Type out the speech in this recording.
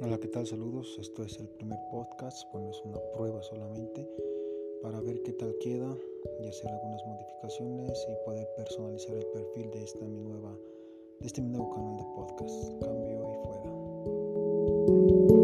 Hola, ¿qué tal? Saludos. Esto es el primer podcast, bueno, es una prueba solamente para ver qué tal queda y hacer algunas modificaciones y poder personalizar el perfil de esta mi nueva de este mi nuevo canal de podcast. Cambio y fuera.